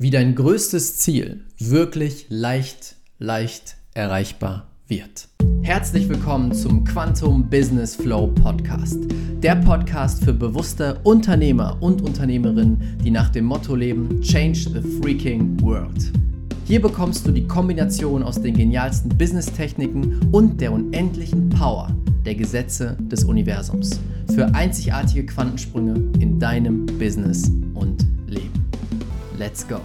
wie dein größtes Ziel wirklich leicht, leicht erreichbar wird. Herzlich willkommen zum Quantum Business Flow Podcast. Der Podcast für bewusste Unternehmer und Unternehmerinnen, die nach dem Motto leben: Change the freaking world. Hier bekommst du die Kombination aus den genialsten Business-Techniken und der unendlichen Power der Gesetze des Universums für einzigartige Quantensprünge in deinem Business und. Let's go!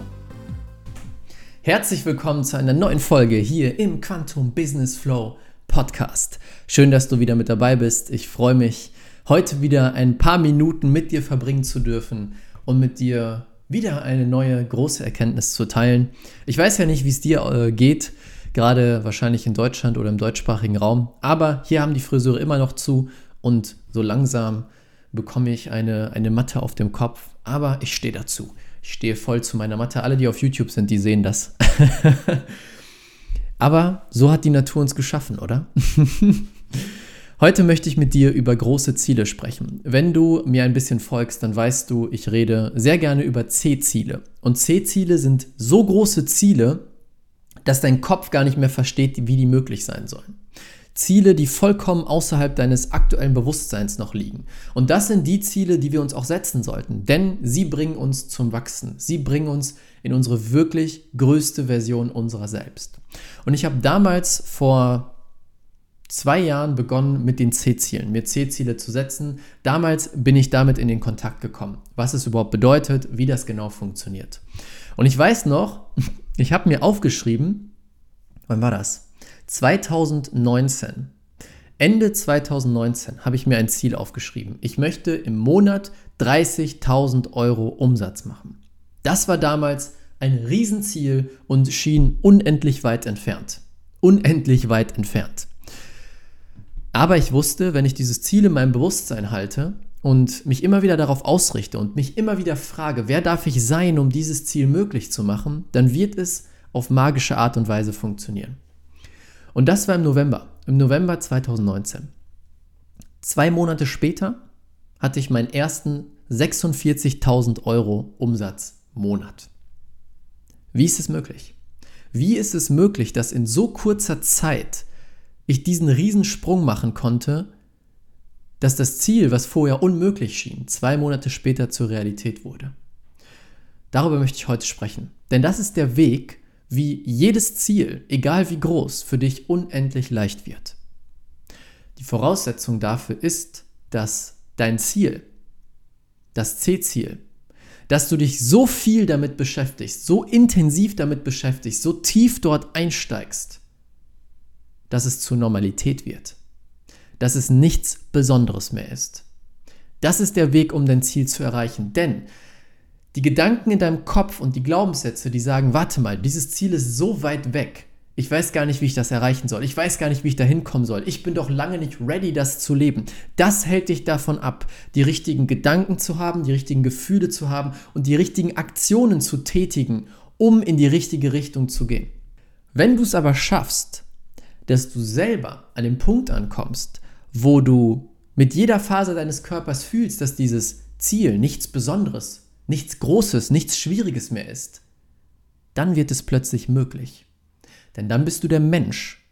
Herzlich willkommen zu einer neuen Folge hier im Quantum Business Flow Podcast. Schön, dass du wieder mit dabei bist. Ich freue mich, heute wieder ein paar Minuten mit dir verbringen zu dürfen und mit dir wieder eine neue große Erkenntnis zu teilen. Ich weiß ja nicht, wie es dir äh, geht, gerade wahrscheinlich in Deutschland oder im deutschsprachigen Raum, aber hier haben die Friseure immer noch zu und so langsam bekomme ich eine, eine Matte auf dem Kopf, aber ich stehe dazu. Ich stehe voll zu meiner Matte. Alle, die auf YouTube sind, die sehen das. aber so hat die Natur uns geschaffen, oder? Heute möchte ich mit dir über große Ziele sprechen. Wenn du mir ein bisschen folgst, dann weißt du, ich rede sehr gerne über C-Ziele. Und C-Ziele sind so große Ziele, dass dein Kopf gar nicht mehr versteht, wie die möglich sein sollen. Ziele, die vollkommen außerhalb deines aktuellen Bewusstseins noch liegen. Und das sind die Ziele, die wir uns auch setzen sollten, denn sie bringen uns zum Wachsen. Sie bringen uns in unsere wirklich größte Version unserer selbst. Und ich habe damals vor zwei Jahren begonnen mit den C-Zielen, mir C-Ziele zu setzen. Damals bin ich damit in den Kontakt gekommen, was es überhaupt bedeutet, wie das genau funktioniert. Und ich weiß noch, ich habe mir aufgeschrieben, wann war das? 2019. Ende 2019 habe ich mir ein Ziel aufgeschrieben. Ich möchte im Monat 30.000 Euro Umsatz machen. Das war damals ein Riesenziel und schien unendlich weit entfernt. Unendlich weit entfernt. Aber ich wusste, wenn ich dieses Ziel in meinem Bewusstsein halte und mich immer wieder darauf ausrichte und mich immer wieder frage, wer darf ich sein, um dieses Ziel möglich zu machen, dann wird es auf magische Art und Weise funktionieren. Und das war im November, im November 2019. Zwei Monate später hatte ich meinen ersten 46.000 Euro Umsatzmonat. Wie ist es möglich? Wie ist es möglich, dass in so kurzer Zeit ich diesen Riesensprung machen konnte, dass das Ziel, was vorher unmöglich schien, zwei Monate später zur Realität wurde. Darüber möchte ich heute sprechen. Denn das ist der Weg, wie jedes Ziel, egal wie groß, für dich unendlich leicht wird. Die Voraussetzung dafür ist, dass dein Ziel, das C-Ziel, dass du dich so viel damit beschäftigst, so intensiv damit beschäftigst, so tief dort einsteigst, dass es zur Normalität wird, dass es nichts Besonderes mehr ist. Das ist der Weg, um dein Ziel zu erreichen. Denn die Gedanken in deinem Kopf und die Glaubenssätze, die sagen, warte mal, dieses Ziel ist so weit weg. Ich weiß gar nicht, wie ich das erreichen soll. Ich weiß gar nicht, wie ich da hinkommen soll. Ich bin doch lange nicht ready, das zu leben. Das hält dich davon ab, die richtigen Gedanken zu haben, die richtigen Gefühle zu haben und die richtigen Aktionen zu tätigen, um in die richtige Richtung zu gehen. Wenn du es aber schaffst, dass du selber an den Punkt ankommst, wo du mit jeder Phase deines Körpers fühlst, dass dieses Ziel nichts Besonderes, nichts Großes, nichts Schwieriges mehr ist, dann wird es plötzlich möglich. Denn dann bist du der Mensch,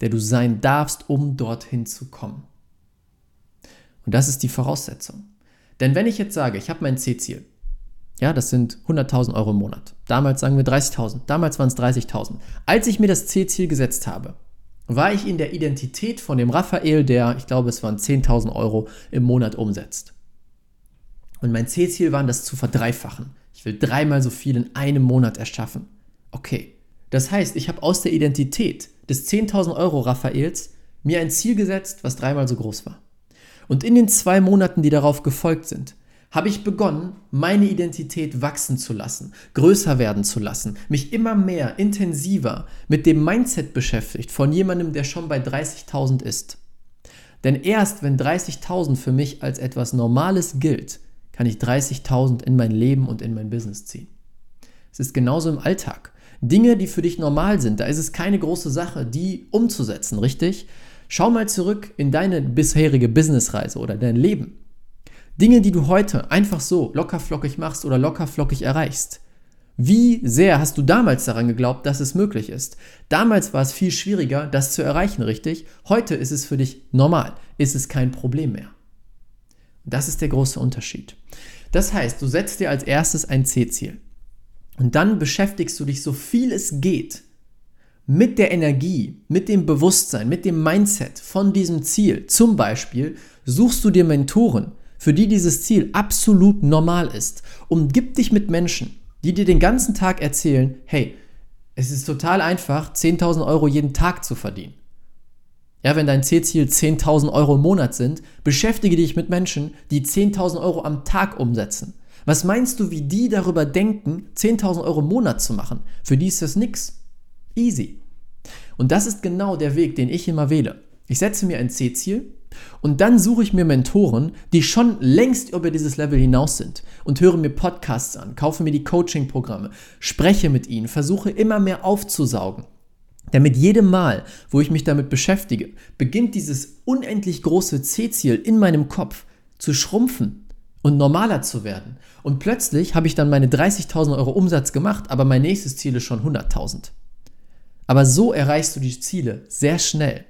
der du sein darfst, um dorthin zu kommen. Und das ist die Voraussetzung. Denn wenn ich jetzt sage, ich habe mein C-Ziel, ja, das sind 100.000 Euro im Monat. Damals sagen wir 30.000, damals waren es 30.000. Als ich mir das C-Ziel gesetzt habe, war ich in der Identität von dem Raphael, der, ich glaube, es waren 10.000 Euro im Monat umsetzt. Und mein Zielziel war, das zu verdreifachen. Ich will dreimal so viel in einem Monat erschaffen. Okay. Das heißt, ich habe aus der Identität des 10.000 Euro Raphaels mir ein Ziel gesetzt, was dreimal so groß war. Und in den zwei Monaten, die darauf gefolgt sind, habe ich begonnen, meine Identität wachsen zu lassen, größer werden zu lassen, mich immer mehr, intensiver mit dem Mindset beschäftigt von jemandem, der schon bei 30.000 ist. Denn erst wenn 30.000 für mich als etwas Normales gilt, kann ich 30.000 in mein Leben und in mein Business ziehen. Es ist genauso im Alltag. Dinge, die für dich normal sind, da ist es keine große Sache, die umzusetzen, richtig? Schau mal zurück in deine bisherige Businessreise oder dein Leben. Dinge, die du heute einfach so lockerflockig machst oder lockerflockig erreichst. Wie sehr hast du damals daran geglaubt, dass es möglich ist? Damals war es viel schwieriger, das zu erreichen, richtig? Heute ist es für dich normal, ist es kein Problem mehr. Das ist der große Unterschied. Das heißt, du setzt dir als erstes ein C-Ziel und dann beschäftigst du dich so viel es geht mit der Energie, mit dem Bewusstsein, mit dem Mindset von diesem Ziel. Zum Beispiel suchst du dir Mentoren, für die dieses Ziel absolut normal ist. Umgib dich mit Menschen, die dir den ganzen Tag erzählen, hey, es ist total einfach, 10.000 Euro jeden Tag zu verdienen. Ja, wenn dein Zielziel 10.000 Euro im Monat sind, beschäftige dich mit Menschen, die 10.000 Euro am Tag umsetzen. Was meinst du, wie die darüber denken, 10.000 Euro im Monat zu machen? Für die ist das nix. Easy. Und das ist genau der Weg, den ich immer wähle. Ich setze mir ein C-Ziel, und dann suche ich mir Mentoren, die schon längst über dieses Level hinaus sind und höre mir Podcasts an, kaufe mir die Coaching-Programme, spreche mit ihnen, versuche immer mehr aufzusaugen. Denn mit jedem Mal, wo ich mich damit beschäftige, beginnt dieses unendlich große C-Ziel in meinem Kopf zu schrumpfen und normaler zu werden. Und plötzlich habe ich dann meine 30.000 Euro Umsatz gemacht, aber mein nächstes Ziel ist schon 100.000. Aber so erreichst du die Ziele sehr schnell.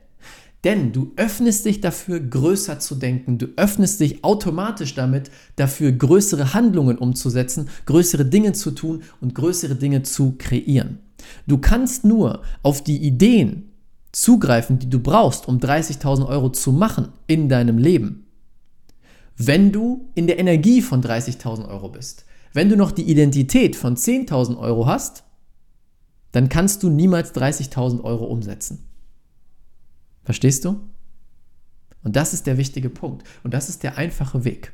Denn du öffnest dich dafür, größer zu denken. Du öffnest dich automatisch damit, dafür größere Handlungen umzusetzen, größere Dinge zu tun und größere Dinge zu kreieren. Du kannst nur auf die Ideen zugreifen, die du brauchst, um 30.000 Euro zu machen in deinem Leben. Wenn du in der Energie von 30.000 Euro bist, wenn du noch die Identität von 10.000 Euro hast, dann kannst du niemals 30.000 Euro umsetzen. Verstehst du? Und das ist der wichtige Punkt. Und das ist der einfache Weg.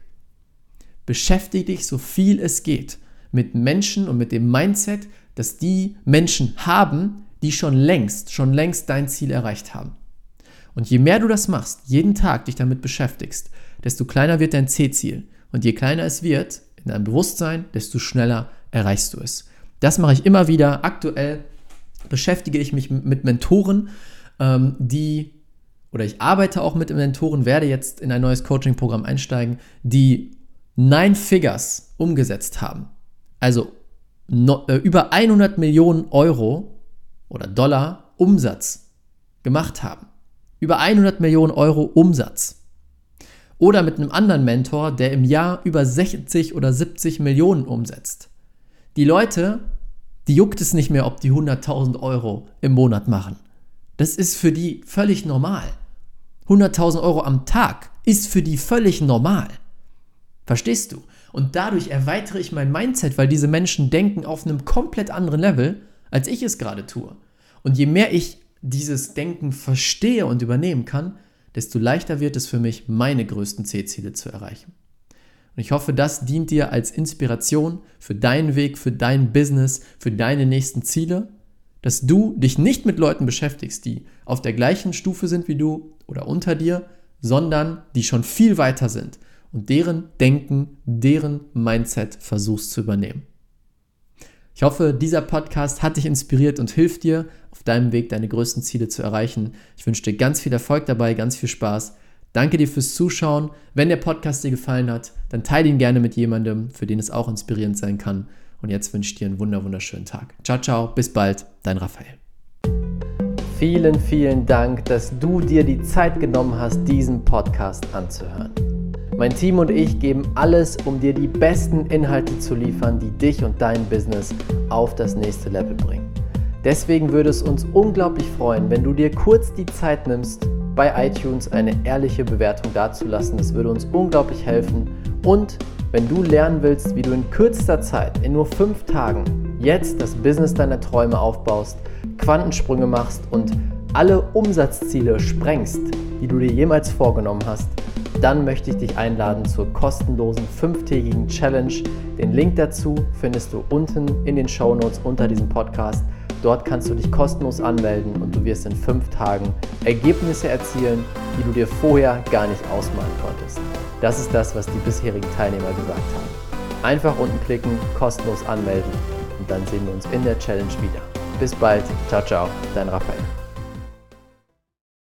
Beschäftige dich so viel es geht mit Menschen und mit dem Mindset, dass die Menschen haben, die schon längst, schon längst dein Ziel erreicht haben. Und je mehr du das machst, jeden Tag dich damit beschäftigst, desto kleiner wird dein C-Ziel. Und je kleiner es wird in deinem Bewusstsein, desto schneller erreichst du es. Das mache ich immer wieder. Aktuell beschäftige ich mich mit Mentoren, ähm, die oder ich arbeite auch mit Mentoren, werde jetzt in ein neues Coaching-Programm einsteigen, die Nine Figures umgesetzt haben. Also no, äh, über 100 Millionen Euro oder Dollar Umsatz gemacht haben. Über 100 Millionen Euro Umsatz. Oder mit einem anderen Mentor, der im Jahr über 60 oder 70 Millionen umsetzt. Die Leute, die juckt es nicht mehr, ob die 100.000 Euro im Monat machen. Das ist für die völlig normal. 100.000 Euro am Tag ist für die völlig normal. Verstehst du? Und dadurch erweitere ich mein Mindset, weil diese Menschen denken auf einem komplett anderen Level, als ich es gerade tue. Und je mehr ich dieses Denken verstehe und übernehmen kann, desto leichter wird es für mich, meine größten C-Ziele zu erreichen. Und ich hoffe, das dient dir als Inspiration für deinen Weg, für dein Business, für deine nächsten Ziele dass du dich nicht mit Leuten beschäftigst, die auf der gleichen Stufe sind wie du oder unter dir, sondern die schon viel weiter sind und deren Denken, deren Mindset versuchst zu übernehmen. Ich hoffe, dieser Podcast hat dich inspiriert und hilft dir auf deinem Weg, deine größten Ziele zu erreichen. Ich wünsche dir ganz viel Erfolg dabei, ganz viel Spaß. Danke dir fürs Zuschauen. Wenn der Podcast dir gefallen hat, dann teile ihn gerne mit jemandem, für den es auch inspirierend sein kann. Und jetzt wünsche ich dir einen wunderschönen Tag. Ciao, ciao, bis bald, dein Raphael. Vielen, vielen Dank, dass du dir die Zeit genommen hast, diesen Podcast anzuhören. Mein Team und ich geben alles, um dir die besten Inhalte zu liefern, die dich und dein Business auf das nächste Level bringen. Deswegen würde es uns unglaublich freuen, wenn du dir kurz die Zeit nimmst, bei iTunes eine ehrliche Bewertung dazulassen. Das würde uns unglaublich helfen. Und wenn du lernen willst, wie du in kürzester Zeit, in nur fünf Tagen, jetzt das Business deiner Träume aufbaust, Quantensprünge machst und alle Umsatzziele sprengst, die du dir jemals vorgenommen hast, dann möchte ich dich einladen zur kostenlosen fünftägigen Challenge. Den Link dazu findest du unten in den Show Notes unter diesem Podcast. Dort kannst du dich kostenlos anmelden und du wirst in fünf Tagen Ergebnisse erzielen, die du dir vorher gar nicht ausmalen konntest. Das ist das, was die bisherigen Teilnehmer gesagt haben. Einfach unten klicken, kostenlos anmelden und dann sehen wir uns in der Challenge wieder. Bis bald, ciao, ciao, dein Raphael.